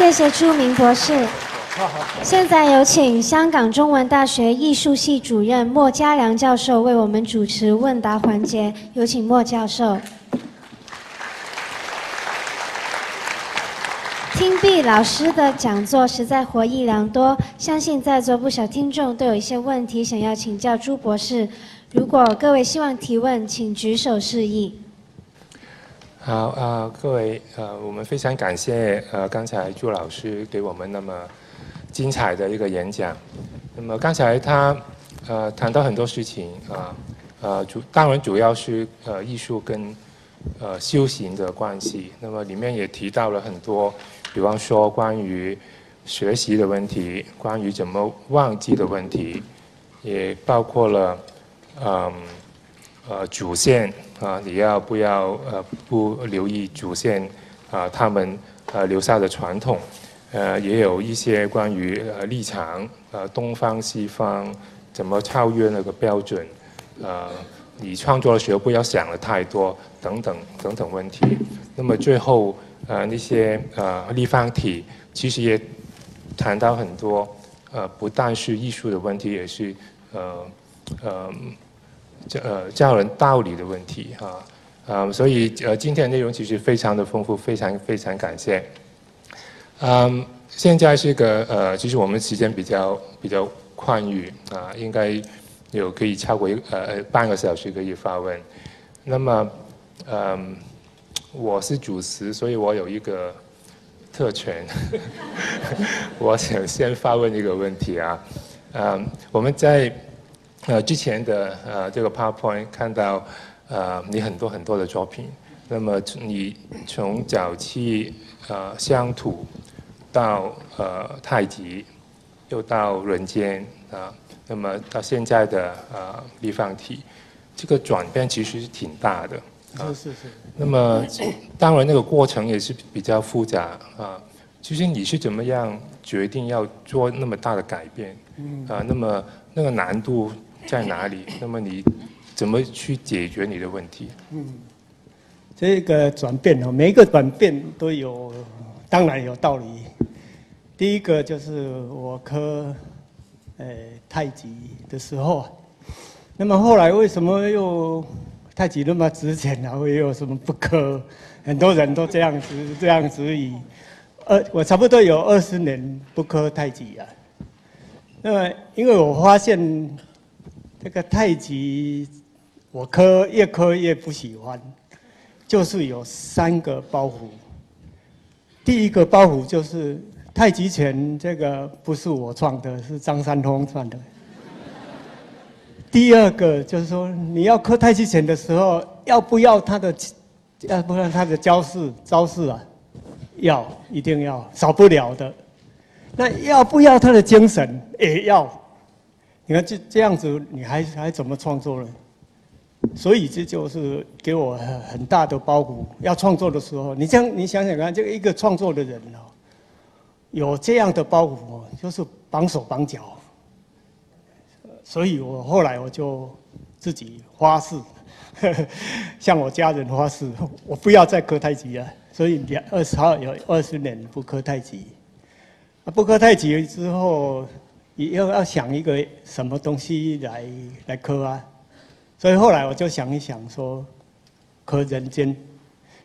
谢谢朱明博士。现在有请香港中文大学艺术系主任莫家良教授为我们主持问答环节。有请莫教授。听毕老师的讲座，实在获益良多。相信在座不少听众都有一些问题想要请教朱博士。如果各位希望提问，请举手示意。好啊，各位呃，我们非常感谢呃刚才朱老师给我们那么精彩的一个演讲。那么刚才他呃谈到很多事情啊，呃主当然主要是呃艺术跟呃修行的关系。那么里面也提到了很多，比方说关于学习的问题，关于怎么忘记的问题，也包括了嗯呃主线。啊，你要不要呃不留意祖先啊他们呃留下的传统，呃也有一些关于呃立场呃东方西方怎么超越那个标准，呃你创作的时候不要想的太多等等等等问题。那么最后呃那些呃立方体其实也谈到很多呃不但是艺术的问题，也是呃呃。教呃教人道理的问题哈，嗯，所以呃今天的内容其实非常的丰富，非常非常感谢。嗯，现在是个呃，其实我们时间比较比较宽裕啊，应该有可以超过一呃半个小时可以发问。那么嗯，我是主持，所以我有一个特权，我想先发问一个问题啊，嗯，我们在。呃，之前的呃这个 PowerPoint 看到呃你很多很多的作品，那么你从早期呃乡土到呃太极，又到人间啊，那么到现在的呃立方体，这个转变其实是挺大的。是是是。那么当然那个过程也是比较复杂啊。其实你是怎么样决定要做那么大的改变？嗯。啊，那么那个难度。在哪里？那么你怎么去解决你的问题？嗯，这个转变哦，每一个转变都有，当然有道理。第一个就是我科，呃，太极的时候，那么后来为什么又太极那么值钱然后又有什么不科？很多人都这样子这样子以，呃，我差不多有二十年不科太极啊。那么因为我发现。这个太极，我磕越磕越不喜欢，就是有三个包袱。第一个包袱就是太极拳，这个不是我创的，是张三丰创的。第二个就是说，你要磕太极拳的时候，要不要他的，要不然他的招式招式啊？要，一定要，少不了的。那要不要他的精神？也要。你看这这样子，你还还怎么创作呢？所以这就是给我很很大的包袱。要创作的时候，你这样你想想看，这个一个创作的人哦，有这样的包袱哦，就是绑手绑脚。所以我后来我就自己发誓，向我家人发誓，我不要再磕太极了。所以两二十号有二十年不磕太极，不磕太极之后。要要想一个什么东西来来磕啊，所以后来我就想一想说，磕人间，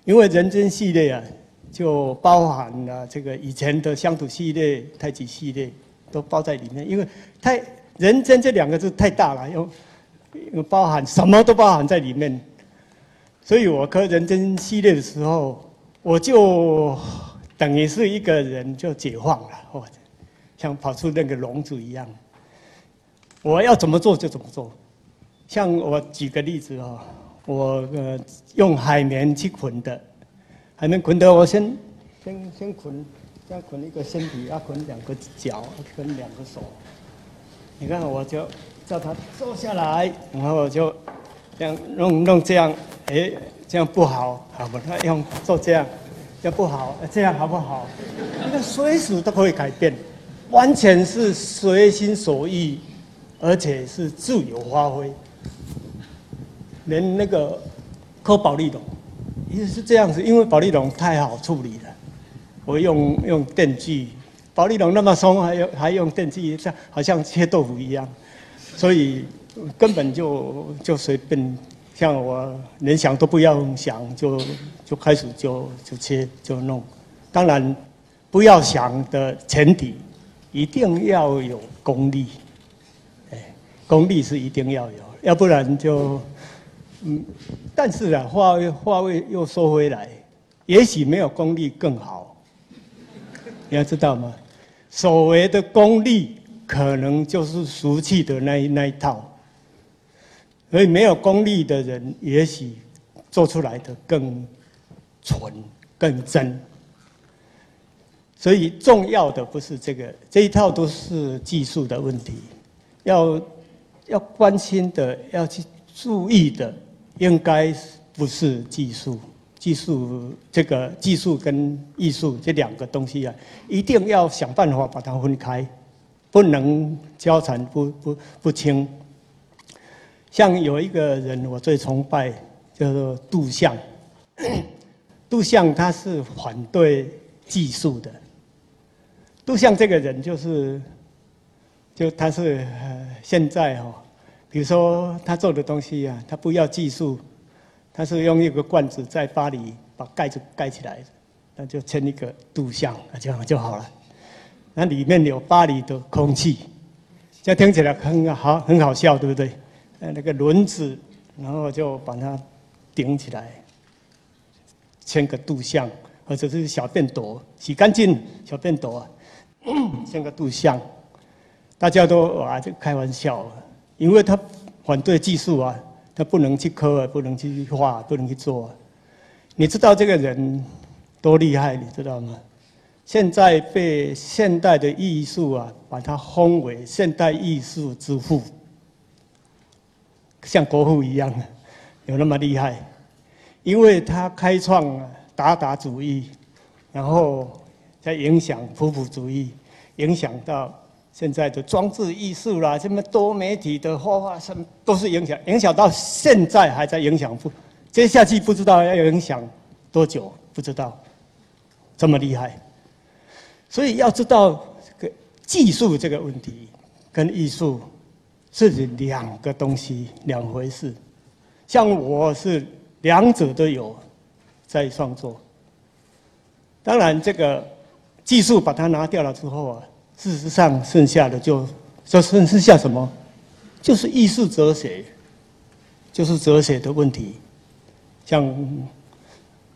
因为人间系列啊，就包含了这个以前的乡土系列、太极系列都包在里面，因为太人间这两个字太大了，又包含什么都包含在里面，所以我磕人间系列的时候，我就等于是一个人就解放了，或者。像跑出那个笼子一样，我要怎么做就怎么做。像我举个例子哦，我呃用海绵去捆的，海绵捆的，我先先先捆，先捆一个身体，要捆两个脚，捆两个手。你看，我就叫他坐下来，然后我就这样弄弄这样，哎，这样不好，好不？他用做这样，这样不好，这样好不好？那个随时都可以改变。完全是随心所欲，而且是自由发挥。连那个磕保利龙也是这样子，因为宝利龙太好处理了，我用用电锯，宝利龙那么松，还用还用电锯，像好像切豆腐一样，所以根本就就随便，像我连想都不要想，就就开始就就切就弄。当然，不要想的前提，一定要有功力，哎，功力是一定要有，要不然就。嗯，但是啊，话话又说回来，也许没有功力更好。你要知道吗？所谓的功力，可能就是俗气的那一那一套。所以没有功力的人，也许做出来的更纯、更真。所以重要的不是这个，这一套都是技术的问题。要要关心的，要去注意的。应该不是技术，技术这个技术跟艺术这两个东西啊，一定要想办法把它分开，不能交缠不不不清。像有一个人我最崇拜，叫做杜象。杜象他是反对技术的。杜象这个人就是，就他是现在哈。比如说他做的东西啊，他不要技术，他是用一个罐子在巴黎把盖子盖起来，那就签一个杜象，这样就好了。那里面有巴黎的空气，这听起来很好，很好笑，对不对？呃，那个轮子，然后就把它顶起来，签个杜象，或者是小便斗，洗干净小便斗啊，像个杜象，大家都哇就开玩笑。因为他反对技术啊，他不能去刻，不能去画，不能去做。你知道这个人多厉害，你知道吗？现在被现代的艺术啊，把他封为现代艺术之父，像国父一样，有那么厉害？因为他开创了达达主义，然后在影响普普主义，影响到。现在的装置艺术啦，什么多媒体的画画，什么都是影响，影响到现在还在影响，不，接下去不知道要影响多久，不知道，这么厉害，所以要知道这个技术这个问题跟艺术是两个东西，两回事。像我是两者都有在创作，当然这个技术把它拿掉了之后啊。事实上，剩下的就就剩剩下什么？就是艺术哲学，就是哲学的问题。像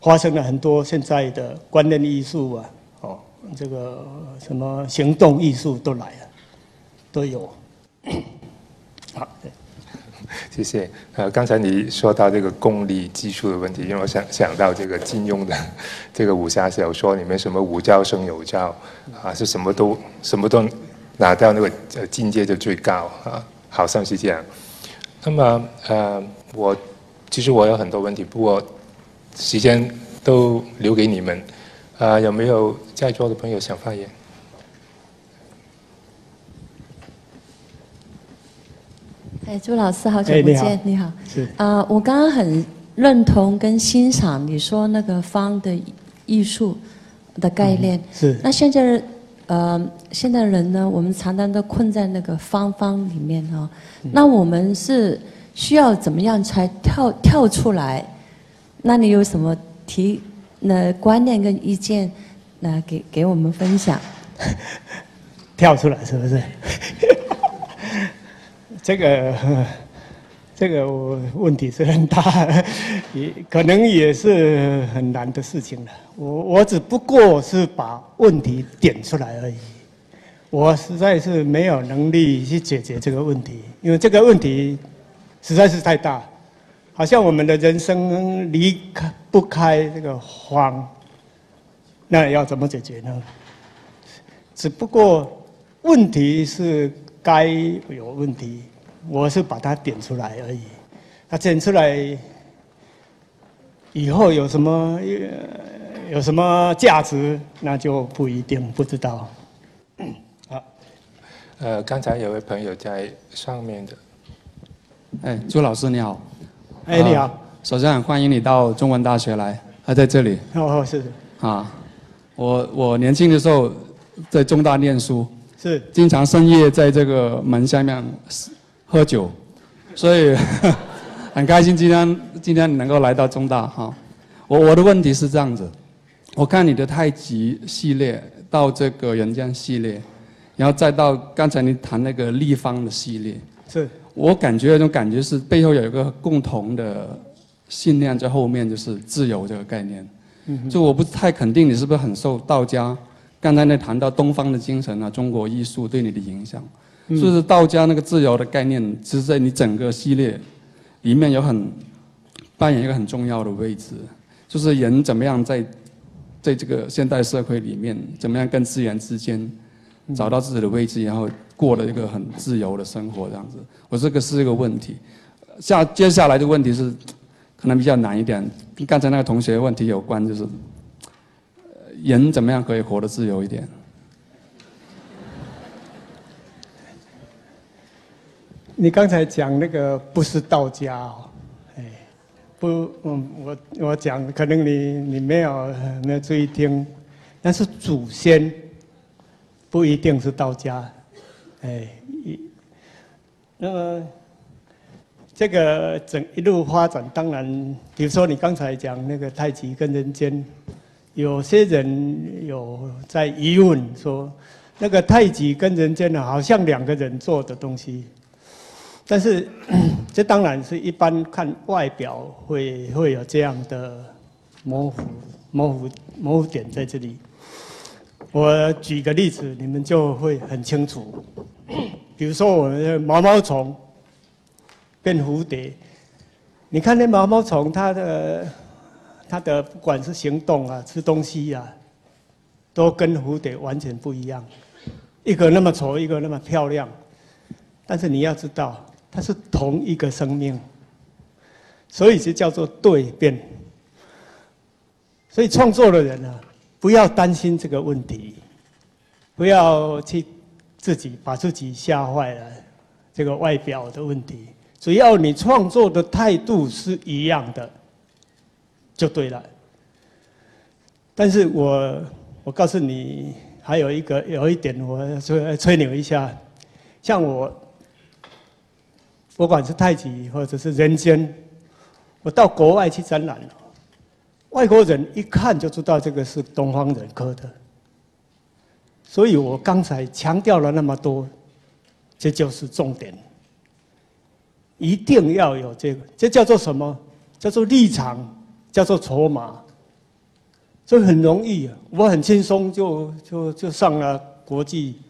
发生了很多现在的观念艺术啊，哦，这个什么行动艺术都来了，都有。好，谢谢。呃，刚才你说到这个功力技术的问题，因为我想想到这个金庸的 这个武侠小说里面，什么武教生有教啊，是什么都什么都拿到那个呃境界就最高啊，好像是这样。那么呃，我其实我有很多问题，不过时间都留给你们。啊，有没有在座的朋友想发言？哎，朱老师，好久不见，你好。是啊，我刚刚很认同跟欣赏你说那个方的艺术的概念。是。那现在，呃，现在人呢，我们常常都困在那个方方里面哦。那我们是需要怎么样才跳跳出来？那你有什么提那观念跟意见，那给给我们分享？跳出来是不是？这个 这个问题是很大，也可能也是很难的事情了。我我只不过是把问题点出来而已，我实在是没有能力去解决这个问题，因为这个问题实在是太大，好像我们的人生离开不开这个荒，那要怎么解决呢？只不过问题是该有问题。我是把它点出来而已，它点出来以后有什么有什么价值，那就不一定不知道。好，呃，刚才有位朋友在上面的，哎，朱老师你好，哎你好，首先很欢迎你到中文大学来，还在这里。哦，是。啊，我我年轻的时候在中大念书，是。经常深夜在这个门下面喝酒，所以 很开心今天今天你能够来到中大哈。我我的问题是这样子，我看你的太极系列到这个人间系列，然后再到刚才你谈那个立方的系列，是，我感觉那种感觉是背后有一个共同的信念在后面，就是自由这个概念。就我不太肯定你是不是很受道家，刚才那谈到东方的精神啊，中国艺术对你的影响，是不是道家那个自由的概念，其实在你整个系列里面有很扮演一个很重要的位置，就是人怎么样在在这个现代社会里面，怎么样跟自然之间找到自己的位置，然后过了一个很自由的生活这样子。我这个是一个问题，下接下来的问题是。可能比较难一点，跟刚才那个同学问题有关，就是人怎么样可以活得自由一点？你刚才讲那个不是道家哦，哎，不，嗯，我我讲可能你你没有没有注意听，但是祖先不一定是道家，哎，那么。这个整一路发展，当然，比如说你刚才讲那个太极跟人间，有些人有在疑问说，那个太极跟人间呢，好像两个人做的东西，但是 这当然是一般看外表会会有这样的模糊、模糊、模糊点在这里。我举个例子，你们就会很清楚。比如说我们的毛毛虫。变蝴蝶，你看那毛毛虫，它的它的不管是行动啊、吃东西啊，都跟蝴蝶完全不一样。一个那么丑，一个那么漂亮，但是你要知道，它是同一个生命，所以就叫做对变。所以创作的人啊，不要担心这个问题，不要去自己把自己吓坏了，这个外表的问题。只要你创作的态度是一样的，就对了。但是我我告诉你，还有一个有一点，我吹吹牛一下，像我，不管是太极或者是人间，我到国外去展览了，外国人一看就知道这个是东方人刻的。所以我刚才强调了那么多，这就是重点。一定要有这个，这叫做什么？叫做立场，叫做筹码。所以很容易，我很轻松就就就上了国际，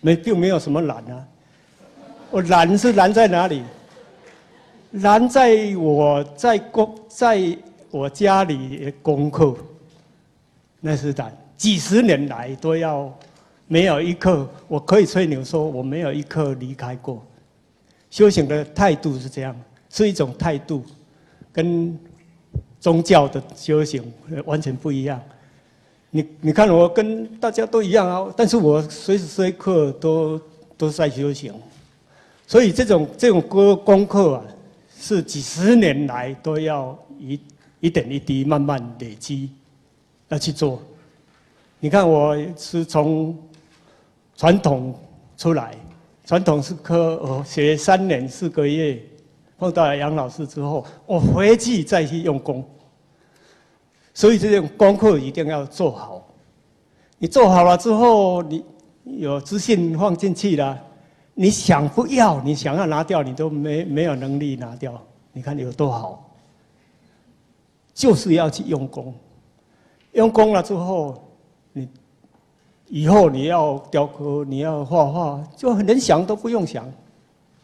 没并没有什么难啊。我难是难在哪里？难在我在工在我家里的功课，那是难。几十年来都要没有一刻，我可以吹牛说我没有一刻离开过。修行的态度是这样，是一种态度，跟宗教的修行完全不一样。你你看，我跟大家都一样啊，但是我随时随刻都都在修行，所以这种这种功功课啊，是几十年来都要一一点一滴慢慢累积要去做。你看，我是从传统出来。传统是科，学三年四个月，碰到了杨老师之后，我回去再去用功。所以这种功课一定要做好。你做好了之后，你有自信放进去了，你想不要，你想要拿掉，你都没没有能力拿掉。你看有多好？就是要去用功，用功了之后，你。以后你要雕刻，你要画画，就连想都不用想，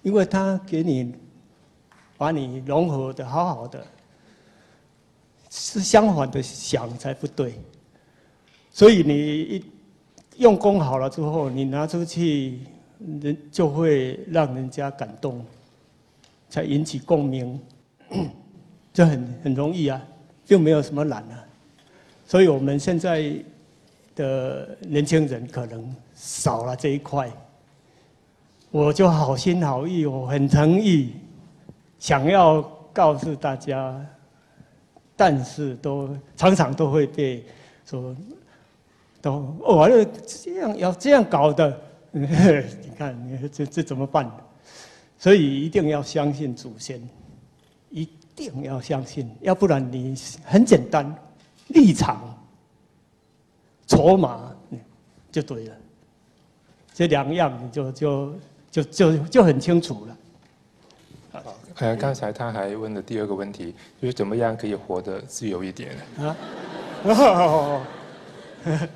因为他给你把你融合的好好的，是相反的想才不对。所以你一用功好了之后，你拿出去，人就会让人家感动，才引起共鸣，这很很容易啊，就没有什么难啊。所以我们现在。的年轻人可能少了这一块，我就好心好意，我很诚意，想要告诉大家，但是都常常都会被说，都哦，这样要这样搞的，看你这这怎么办？所以一定要相信祖先，一定要相信，要不然你很简单，立场、筹码就对了，这两样你就就就就就很清楚了。好呃，刚才他还问了第二个问题，就是怎么样可以活得自由一点啊？哦，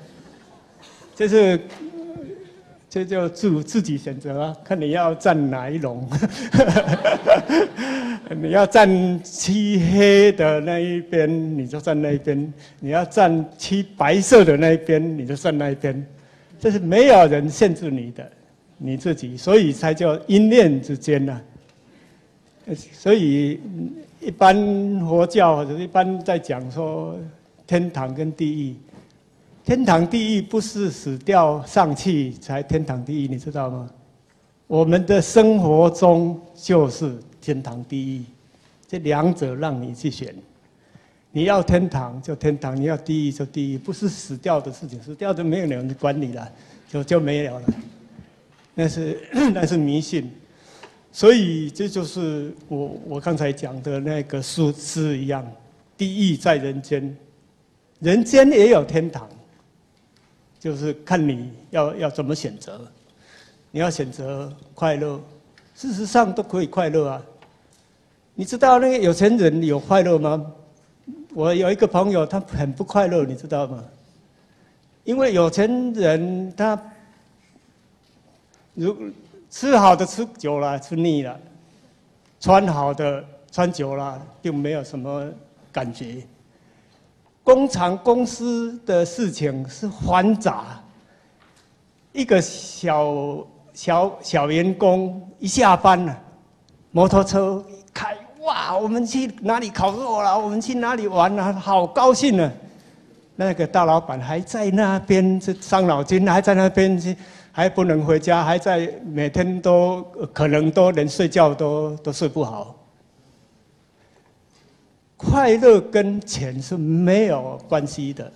这是这就自自己选择啊，看你要站哪一龙。你要站漆黑的那一边，你就站那一边；你要站漆白色的那一边，你就站那一边。这是没有人限制你的，你自己，所以才叫因念之间呢。所以一般佛教或者一般在讲说天堂跟地狱，天堂地狱不是死掉上去才天堂地狱，你知道吗？我们的生活中就是天堂地狱，这两者让你去选。你要天堂就天堂，你要地狱就地狱，不是死掉的事情，死掉就没有人管你了，就就没有了。那是 那是迷信。所以这就是我我刚才讲的那个数字一样，地狱在人间，人间也有天堂，就是看你要要怎么选择，你要选择快乐，事实上都可以快乐啊。你知道那个有钱人有快乐吗？我有一个朋友，他很不快乐，你知道吗？因为有钱人他如。吃好的吃久了吃腻了，穿好的穿久了并没有什么感觉。工厂公司的事情是繁杂，一个小小小员工一下班了，摩托车一开哇，我们去哪里烤肉了？我们去哪里玩了？好高兴呢！那个大老板还在那边是伤脑筋，还在那边。还不能回家，还在每天都可能都连睡觉都都睡不好。快乐跟钱是没有关系的，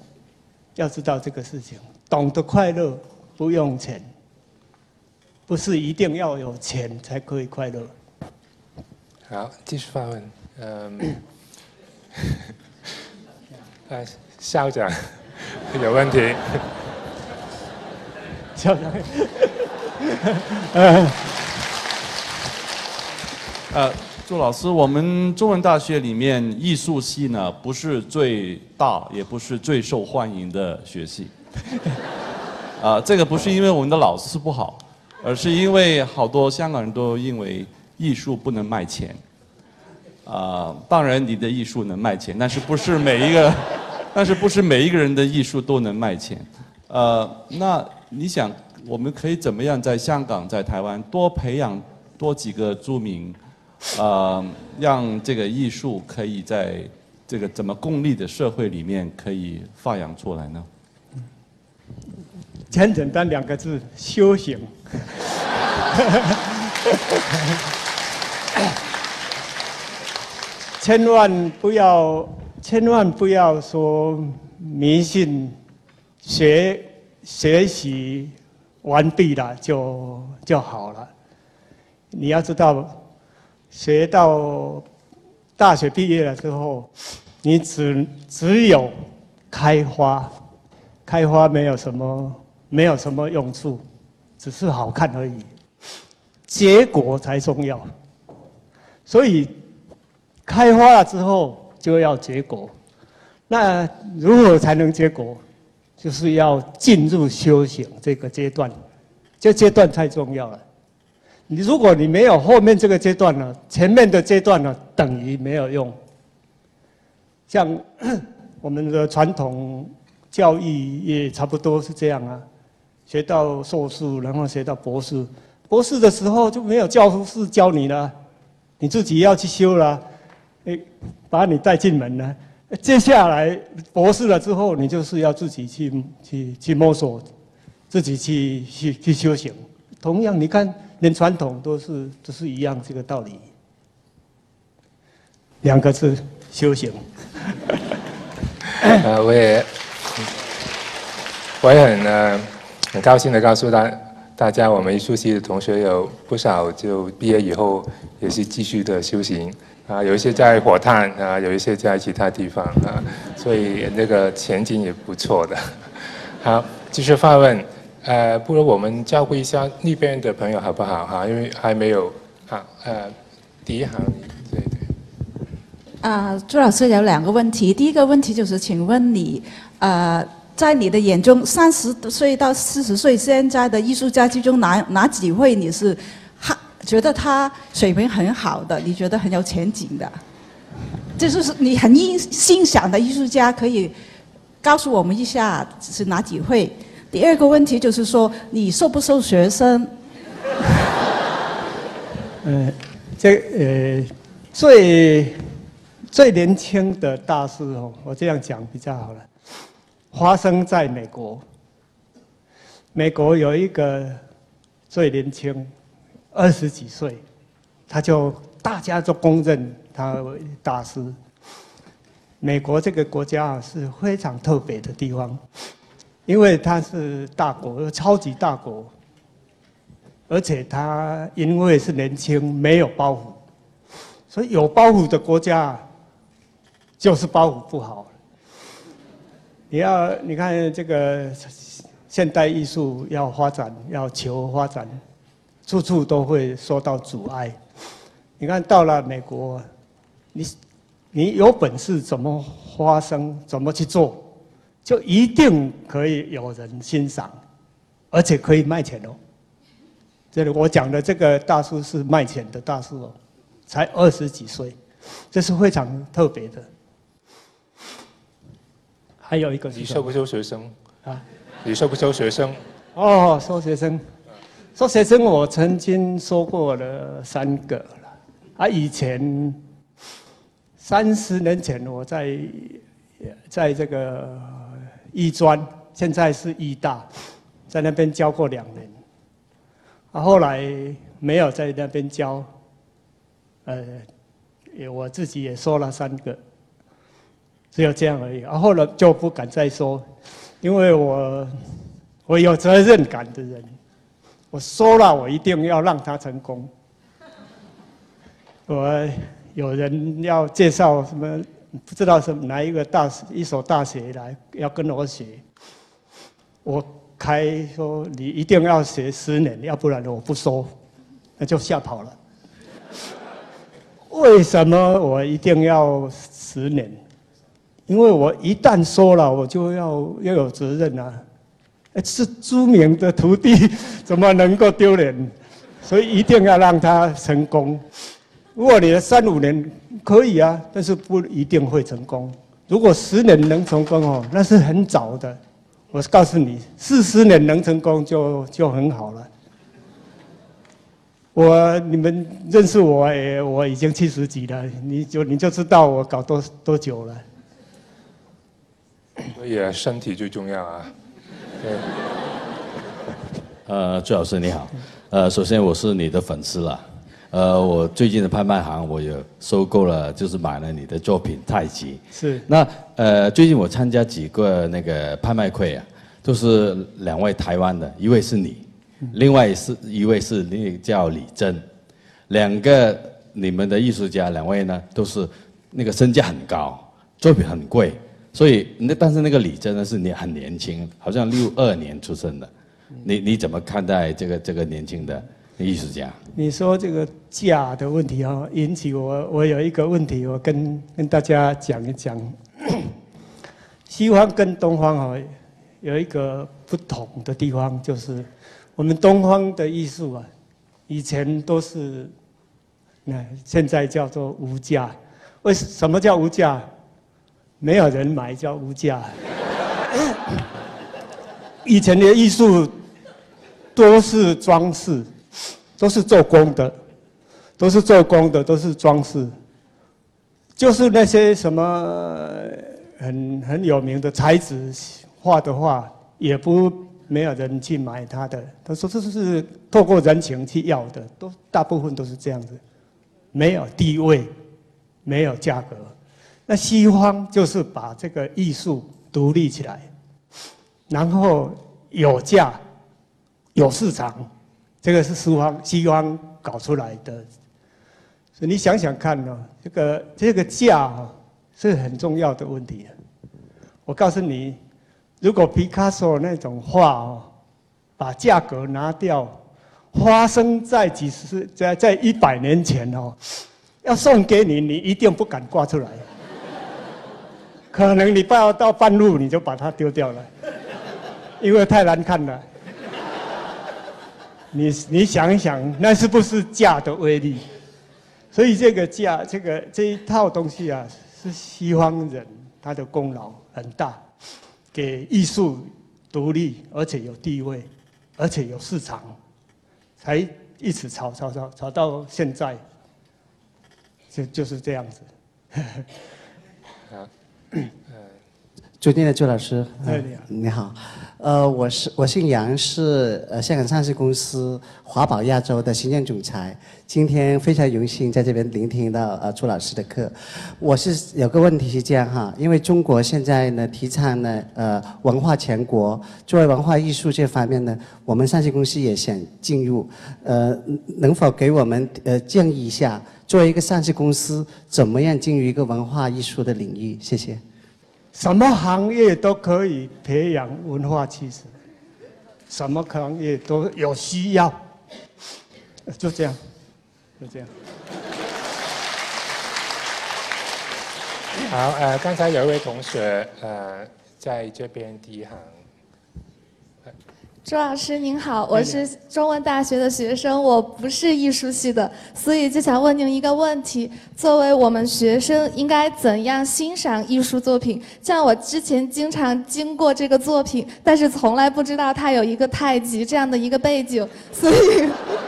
要知道这个事情。懂得快乐不用钱，不是一定要有钱才可以快乐。好，继续发问。嗯，哎，校长 有问题。校长，呃，朱老师，我们中文大学里面艺术系呢，不是最大，也不是最受欢迎的学系。啊，这个不是因为我们的老师不好，而是因为好多香港人都认为艺术不能卖钱。啊，当然你的艺术能卖钱，但是不是每一个，但是不是每一个人的艺术都能卖钱。呃，那。你想，我们可以怎么样在香港、在台湾多培养多几个著名，呃，让这个艺术可以在这个怎么功利的社会里面可以发扬出来呢？很简单两个字：修行。千万不要，千万不要说迷信，学。学习完毕了就就好了。你要知道，学到大学毕业了之后，你只只有开花，开花没有什么没有什么用处，只是好看而已。结果才重要。所以开花了之后就要结果。那如何才能结果？就是要进入修行这个阶段，这阶段太重要了。你如果你没有后面这个阶段呢，前面的阶段呢，等于没有用。像 我们的传统教育也差不多是这样啊，学到硕士，然后学到博士，博士的时候就没有教师教你了，你自己要去修了，哎，把你带进门了。接下来博士了之后，你就是要自己去去去摸索，自己去去去修行。同样，你看连传统都是都是一样这个道理。两个字，修行。呃，我也我也很呃很高兴的告诉大大家，我们艺术系的同学有不少就毕业以后也是继续的修行啊，有一些在火炭啊，有一些在其他地方啊，所以那个前景也不错的。好，继续发问，呃，不如我们照顾一下那边的朋友好不好？哈，因为还没有，好，呃，第一行，对对。啊，朱老师有两个问题。第一个问题就是，请问你，呃，在你的眼中，三十岁到四十岁现在的艺术家之中，哪哪几位你是，哈觉得他水平很好的，你觉得很有前景的？这就是你很欣欣赏的艺术家，可以告诉我们一下是哪几位？第二个问题就是说，你收不收学生？呃，这呃最。最年轻的大师哦，我这样讲比较好了。发生在美国，美国有一个最年轻，二十几岁，他就大家都公认他为大师。美国这个国家是非常特别的地方，因为它是大国，超级大国，而且他因为是年轻，没有包袱，所以有包袱的国家。就是包袱不好。你要你看这个现代艺术要发展，要求发展，处处都会受到阻碍。你看到了美国，你你有本事怎么发生，怎么去做，就一定可以有人欣赏，而且可以卖钱哦。这里我讲的这个大叔是卖钱的大叔哦，才二十几岁，这是非常特别的。还有一个，你收不收学生？啊，你收不收学生？哦，收学生，收学生，我曾经说过了三个了。啊，以前三十年前我在在这个艺专，现在是艺大，在那边教过两年。啊，后来没有在那边教，呃，我自己也说了三个。只有这样而已，啊后来就不敢再说，因为我我有责任感的人，我说了我一定要让他成功。我有人要介绍什么，不知道是哪一个大一所大学来要跟我学，我开说你一定要学十年，要不然我不收，那就吓跑了。为什么我一定要十年？因为我一旦说了，我就要要有责任啊！是朱明的徒弟，怎么能够丢脸？所以一定要让他成功。如果你的三五年可以啊，但是不一定会成功。如果十年能成功哦，那是很早的。我告诉你，四十年能成功就就很好了。我你们认识我，我已经七十几了，你就你就知道我搞多多久了。所以身体最重要啊！对。呃，朱老师你好，呃，首先我是你的粉丝了，呃，我最近的拍卖行我也收购了，就是买了你的作品《太极》。是。那呃，最近我参加几个那个拍卖会啊，都是两位台湾的，一位是你，另外是一位是那个叫李真，两个你们的艺术家，两位呢都是那个身价很高，作品很贵。所以那但是那个李真呢是你很年轻，好像六二年出生的，你你怎么看待这个这个年轻的艺术家？你说这个价的问题啊，引起我我有一个问题，我跟跟大家讲一讲。西方跟东方啊有一个不同的地方，就是我们东方的艺术啊，以前都是那现在叫做无价。为什么叫无价？没有人买叫无价。以前的艺术都是装饰，都是做工的，都是做工的，都是装饰。就是那些什么很很有名的才子画的画，也不没有人去买他的。他说这是透过人情去要的，都大部分都是这样子，没有地位，没有价格。那西方就是把这个艺术独立起来，然后有价、有市场，这个是西方西方搞出来的。所以你想想看呢、这个这个价啊是很重要的问题。我告诉你，如果皮卡索那种画哦，把价格拿掉，发生在几十在在一百年前哦，要送给你，你一定不敢挂出来。可能你到到半路你就把它丢掉了，因为太难看了。你你想一想，那是不是价的威力？所以这个价，这个这一套东西啊，是西方人他的功劳很大，给艺术独立，而且有地位，而且有市场，才一直炒炒炒炒到现在，就就是这样子。好，尊敬的朱老师，呃哎你好你好，呃，我是我姓杨，是呃香港上市公司华宝亚洲的行政总裁。今天非常荣幸在这边聆听到呃朱老师的课。我是有个问题是这样哈，因为中国现在呢提倡呢呃文化强国，作为文化艺术这方面呢，我们上市公司也想进入，呃，能否给我们呃建议一下，作为一个上市公司，怎么样进入一个文化艺术的领域？谢谢。什么行业都可以培养文化气质，什么行业都有需要，就这样，就这样。好，呃，刚才有一位同学，呃，在这边第一行，朱老师您好，我是中文大学的学生，我不是艺术系的，所以就想问您一个问题：作为我们学生，应该怎样欣赏艺术作品？像我之前经常经过这个作品，但是从来不知道它有一个太极这样的一个背景，所以。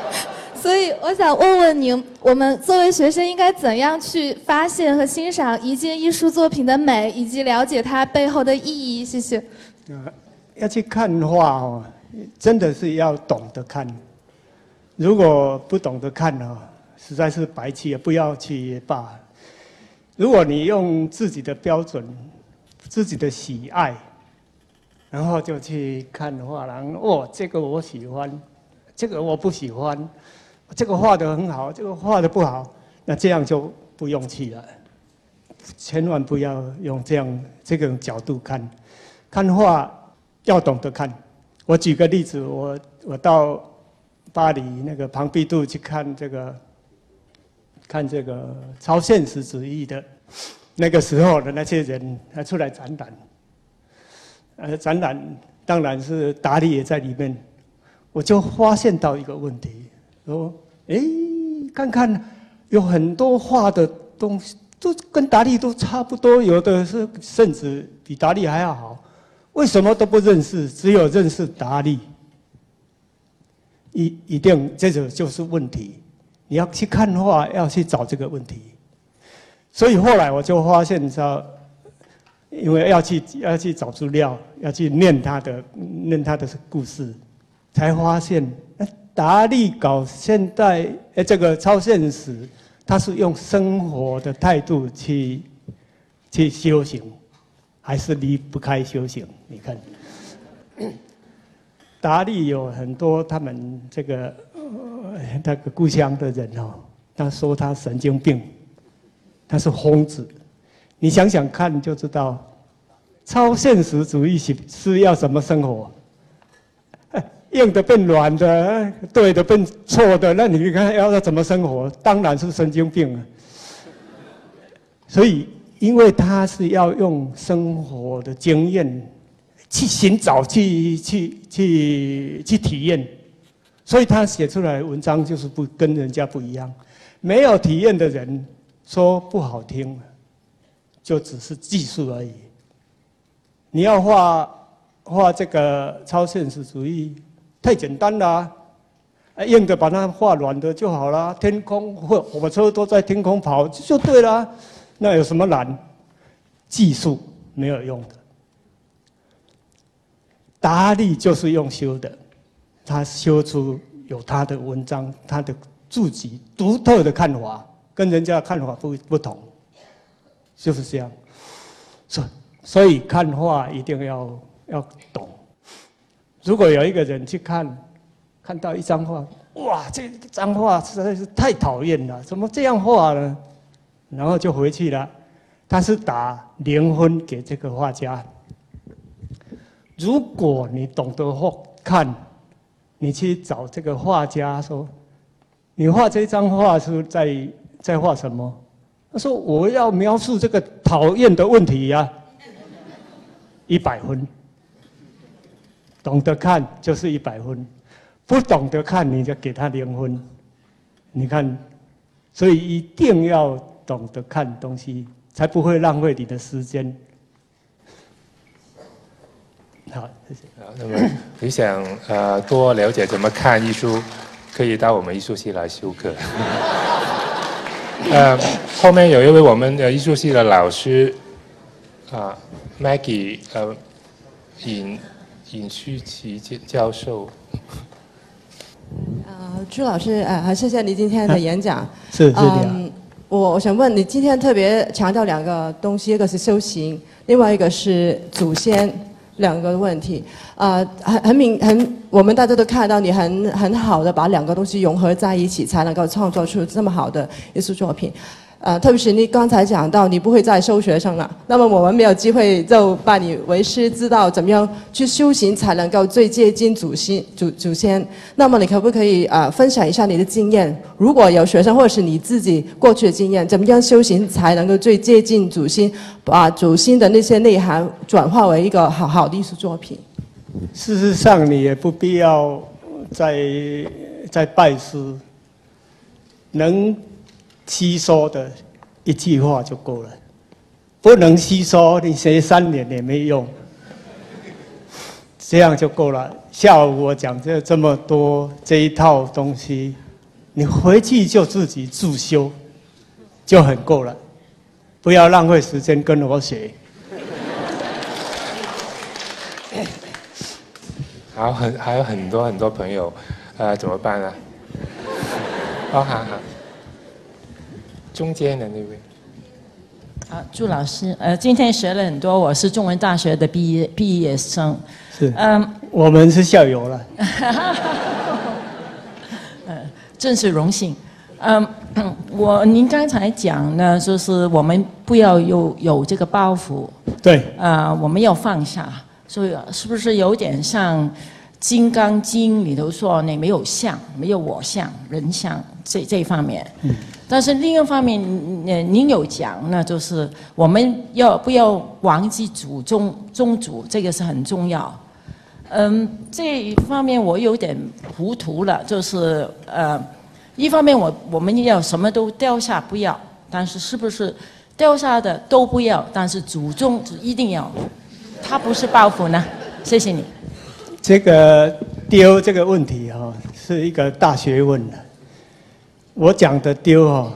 所以我想问问您，我们作为学生应该怎样去发现和欣赏一件艺术作品的美，以及了解它背后的意义？谢谢。呃，要去看画哦，真的是要懂得看。如果不懂得看哦，实在是白去，不要去也罢。如果你用自己的标准、自己的喜爱，然后就去看画廊，哦，这个我喜欢，这个我不喜欢，这个画的很好，这个画的不好，那这样就不用去了。千万不要用这样这种角度看，看画要懂得看。我举个例子，我我到巴黎那个庞毕度去看这个，看这个超现实主义的，那个时候的那些人还出来展览，呃，展览当然是达利也在里面，我就发现到一个问题，说，诶，看看有很多画的东西都跟达利都差不多，有的是甚至比达利还要好，为什么都不认识，只有认识达利？一一定这个就是问题，你要去看画，要去找这个问题。所以后来我就发现说，因为要去要去找资料，要去念他的念他的故事，才发现，达利搞现代哎这个超现实，他是用生活的态度去去修行，还是离不开修行？你看，达利有很多他们这个那个故乡的人哦，他说他神经病，他是疯子。你想想看就知道，超现实主义是是要什么生活？硬的变软的，对的变错的，那你看要要怎么生活？当然是神经病了。所以，因为他是要用生活的经验去寻找、去去去去体验，所以他写出来文章就是不跟人家不一样。没有体验的人说不好听，就只是技术而已。你要画画这个超现实主义，太简单了、硬的把它画软的就好了。天空或火车都在天空跑就对了，那有什么难？技术没有用的。达利就是用修的，他修出有他的文章，他的自己独特的看法，跟人家的看法不不同，就是这样。所所以看画一定要要懂，如果有一个人去看，看到一张画，哇，这张画实在是太讨厌了，怎么这样画呢？然后就回去了。他是打零分给这个画家。如果你懂得画看，你去找这个画家说，你画这张画是在在画什么？他说我要描述这个讨厌的问题呀，一百分。懂得看就是一百分，不懂得看你就给他零分。你看，所以一定要懂得看东西，才不会浪费你的时间。好，谢谢。好，那么你想呃多了解怎么看艺术，可以到我们艺术系来修课。呃，后面有一位我们的艺术系的老师啊，Maggie 呃尹。尹旭奇教教授，呃，朱老师，呃，谢谢你今天的演讲。是是的。我我想问你，今天特别强调两个东西，一个是修行，另外一个是祖先，两个问题。啊，很很明很，我们大家都看到你很很好的把两个东西融合在一起，才能够创作出这么好的艺术作品。呃，特别是你刚才讲到你不会再收学生了，那么我们没有机会就拜你为师，知道怎么样去修行才能够最接近祖先祖祖先。那么你可不可以呃分享一下你的经验？如果有学生或者是你自己过去的经验，怎么样修行才能够最接近祖先，把祖先的那些内涵转化为一个好好的艺术作品？事实上，你也不必要再再拜师，能。吸收的一句话就够了，不能吸收，你学三年也没用。这样就够了。下午我讲这这么多这一套东西，你回去就自己自修，就很够了。不要浪费时间跟我学。好，很还有很多很多朋友，呃，怎么办呢？哦，好好。中间的那位，好，朱老师，呃，今天学了很多，我是中文大学的毕业毕业生，是，嗯，我们是校友了，呃，真是荣幸，嗯，我您刚才讲呢，就是我们不要有有这个包袱，对，啊，我们要放下，所以是不是有点像《金刚经》里头说，你没有相，没有我相、人相。这这方面，嗯。但是另一方面，您您有讲呢，就是我们要不要忘记祖宗宗祖，这个是很重要。嗯，这一方面我有点糊涂了，就是呃，一方面我我们要什么都掉下不要，但是是不是掉下的都不要，但是祖宗一定要，他不是报复呢？谢谢你。这个丢这个问题哈，是一个大学问的。我讲的丢哦，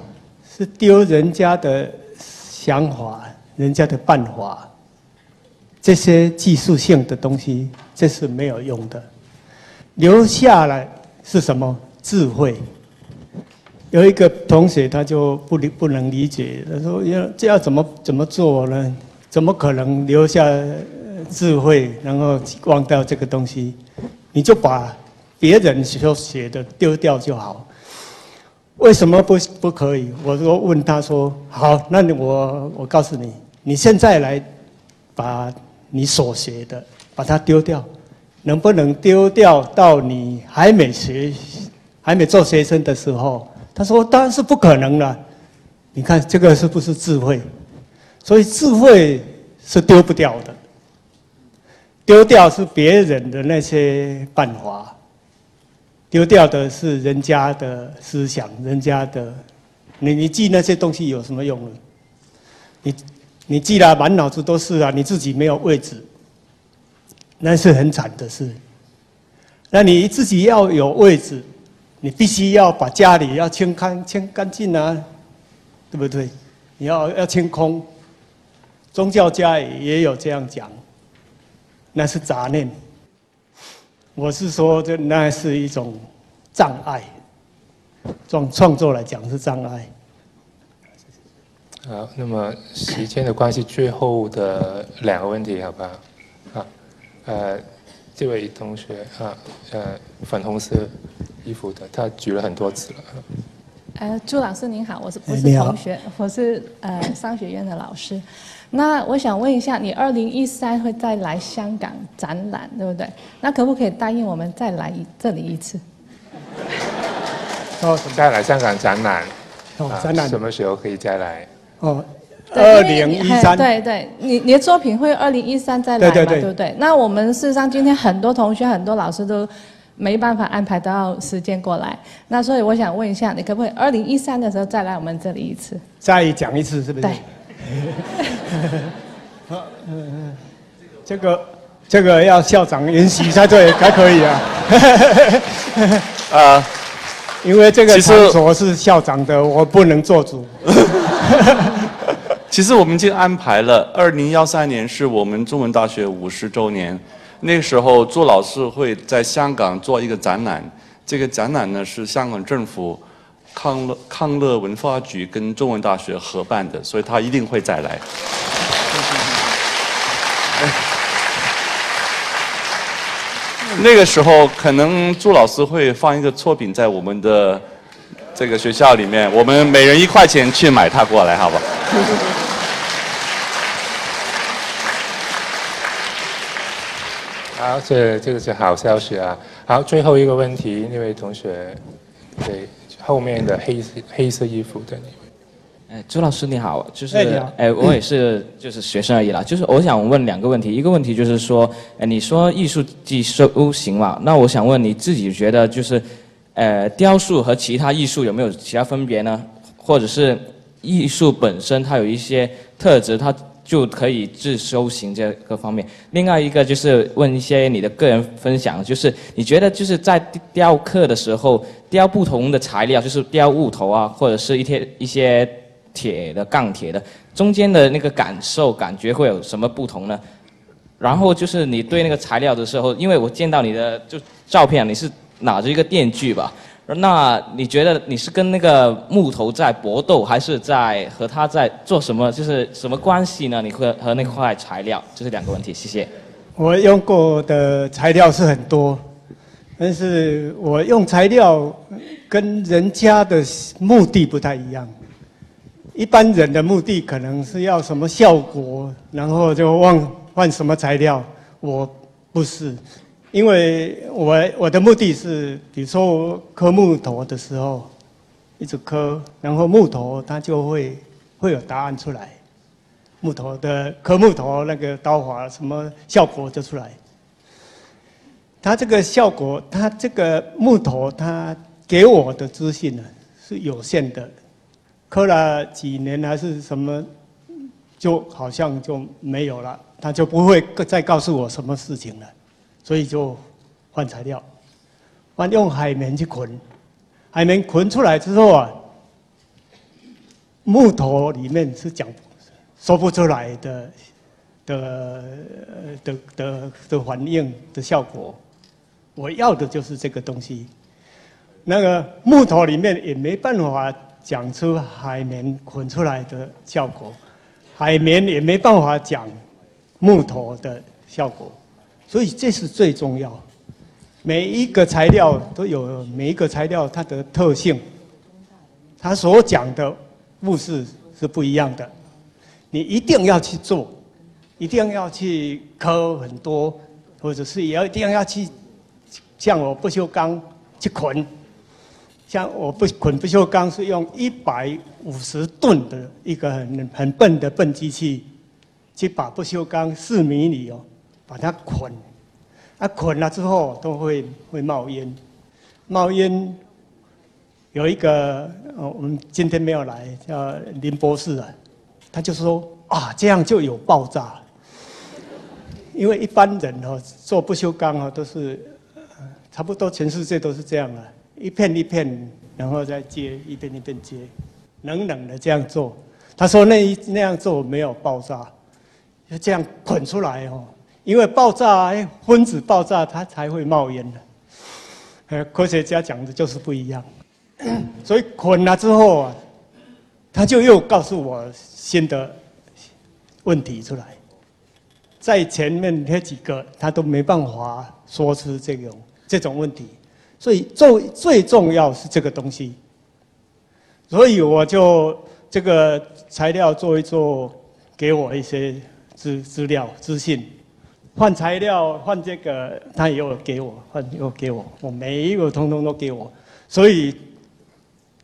是丢人家的想法、人家的办法，这些技术性的东西，这是没有用的。留下来是什么？智慧。有一个同学他就不理不能理解，他说：“要这要怎么怎么做呢？怎么可能留下智慧，然后忘掉这个东西？你就把别人所写的丢掉就好。”为什么不不可以？我说问他说好，那你我我告诉你，你现在来把你所学的把它丢掉，能不能丢掉到你还没学还没做学生的时候？他说当然是不可能了。你看这个是不是智慧？所以智慧是丢不掉的，丢掉是别人的那些办法。丢掉的是人家的思想，人家的，你你记那些东西有什么用呢？你你记了满脑子都是啊，你自己没有位置，那是很惨的事。那你自己要有位置，你必须要把家里要清干清干净啊，对不对？你要要清空。宗教家也有这样讲，那是杂念。我是说，这那是一种障碍，创创作来讲是障碍。好，那么时间的关系，最后的两个问题，好不好？啊，呃，这位同学啊，呃，粉红色衣服的，他举了很多次了。呃，朱老师您好，我是不是同学？我是呃商学院的老师。那我想问一下，你二零一三会再来香港展览，对不对？那可不可以答应我们再来一这里一次？哦，再来香港展览，啊哦展览什么时候可以再来？哦，二零一三，对对，你你的作品会二零一三再来嘛？对对对不对？那我们事实上今天很多同学、很多老师都没办法安排到时间过来，那所以我想问一下，你可不可以二零一三的时候再来我们这里一次？再讲一次是不是？对。好嗯嗯，这个这个要校长允许才对，才可以啊。啊，因为这个场所是校长的，我不能做主。其实我们已经安排了，二零幺三年是我们中文大学五十周年，那时候朱老师会在香港做一个展览，这个展览呢是香港政府康乐康乐文化局跟中文大学合办的，所以他一定会再来。那个时候，可能朱老师会放一个作品在我们的这个学校里面，我们每人一块钱去买它过来，好不好？好，这这个是好消息啊。好，最后一个问题，那位同学，对，后面的黑色黑色衣服的那位。哎，朱老师你好，就是哎我也是就是学生而已啦。就是我想问两个问题，一个问题就是说，哎，你说艺术即修行嘛，那我想问你自己觉得就是，呃，雕塑和其他艺术有没有其他分别呢？或者是艺术本身它有一些特质，它就可以治修行这个方面。另外一个就是问一些你的个人分享，就是你觉得就是在雕刻的时候，雕不同的材料，就是雕木头啊，或者是一些一些铁的、钢铁的，中间的那个感受感觉会有什么不同呢？然后就是你对那个材料的时候，因为我见到你的就照片，你是拿着一个电锯吧？那你觉得你是跟那个木头在搏斗，还是在和他在做什么？就是什么关系呢？你和和那块材料，这是两个问题。谢谢。我用过的材料是很多，但是我用材料跟人家的目的不太一样。一般人的目的可能是要什么效果，然后就换换什么材料。我不是，因为我我的目的是，比如说我刻木头的时候，一直刻，然后木头它就会会有答案出来。木头的刻木头那个刀法什么效果就出来。它这个效果，它这个木头它给我的资讯呢是有限的，刻了几年还是什么，就好像就没有了，它就不会再告诉我什么事情了，所以就换材料，换用海绵去捆，海绵捆出来之后啊，木头里面是讲说不出来的的的的的反应的效果。我要的就是这个东西。那个木头里面也没办法讲出海绵捆出来的效果，海绵也没办法讲木头的效果，所以这是最重要。每一个材料都有每一个材料它的特性，它所讲的故事是不一样的。你一定要去做，一定要去刻很多，或者是也要一定要去像我不锈钢去捆。像我不捆不锈钢是用一百五十吨的一个很很笨的笨机器，去把不锈钢四米里哦，把它捆，啊捆了之后都会会冒烟，冒烟。有一个，我们今天没有来，叫林博士啊，他就说啊，这样就有爆炸。因为一般人哦做不锈钢哦都是，差不多全世界都是这样啊。一片一片，然后再接，一片一片接，冷冷的这样做。他说那一那样做没有爆炸，要这样捆出来哦，因为爆炸，哎，分子爆炸它才会冒烟的。呃，科学家讲的就是不一样，所以捆了之后啊，他就又告诉我新的问题出来，在前面那几个他都没办法说出这种这种问题，所以最最重要是这个东西。所以我就这个材料做一做，给我一些资资料资讯，换材料换这个，他也有给我，换又给我，我每一个通通都给我，所以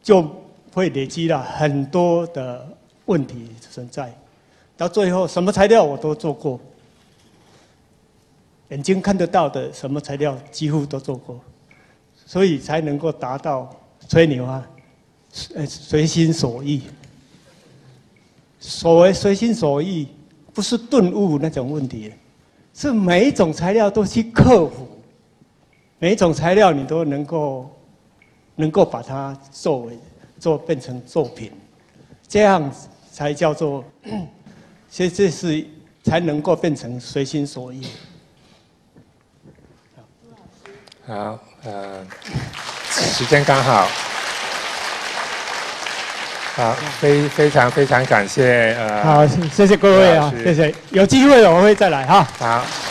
就会累积了很多的问题存在。到最后，什么材料我都做过，眼睛看得到的什么材料几乎都做过，所以才能够达到吹牛啊，呃随心所欲。所谓随心所欲，不是顿悟那种问题，是每一种材料都去克服，每一种材料你都能够能够把它作为做变成作品，这样才叫做。所 以这是才能够变成随心所欲。好，呃，时间刚好，好，非非常非常感谢呃，好，谢谢各位啊，谢谢，有机会我会再来哈。好。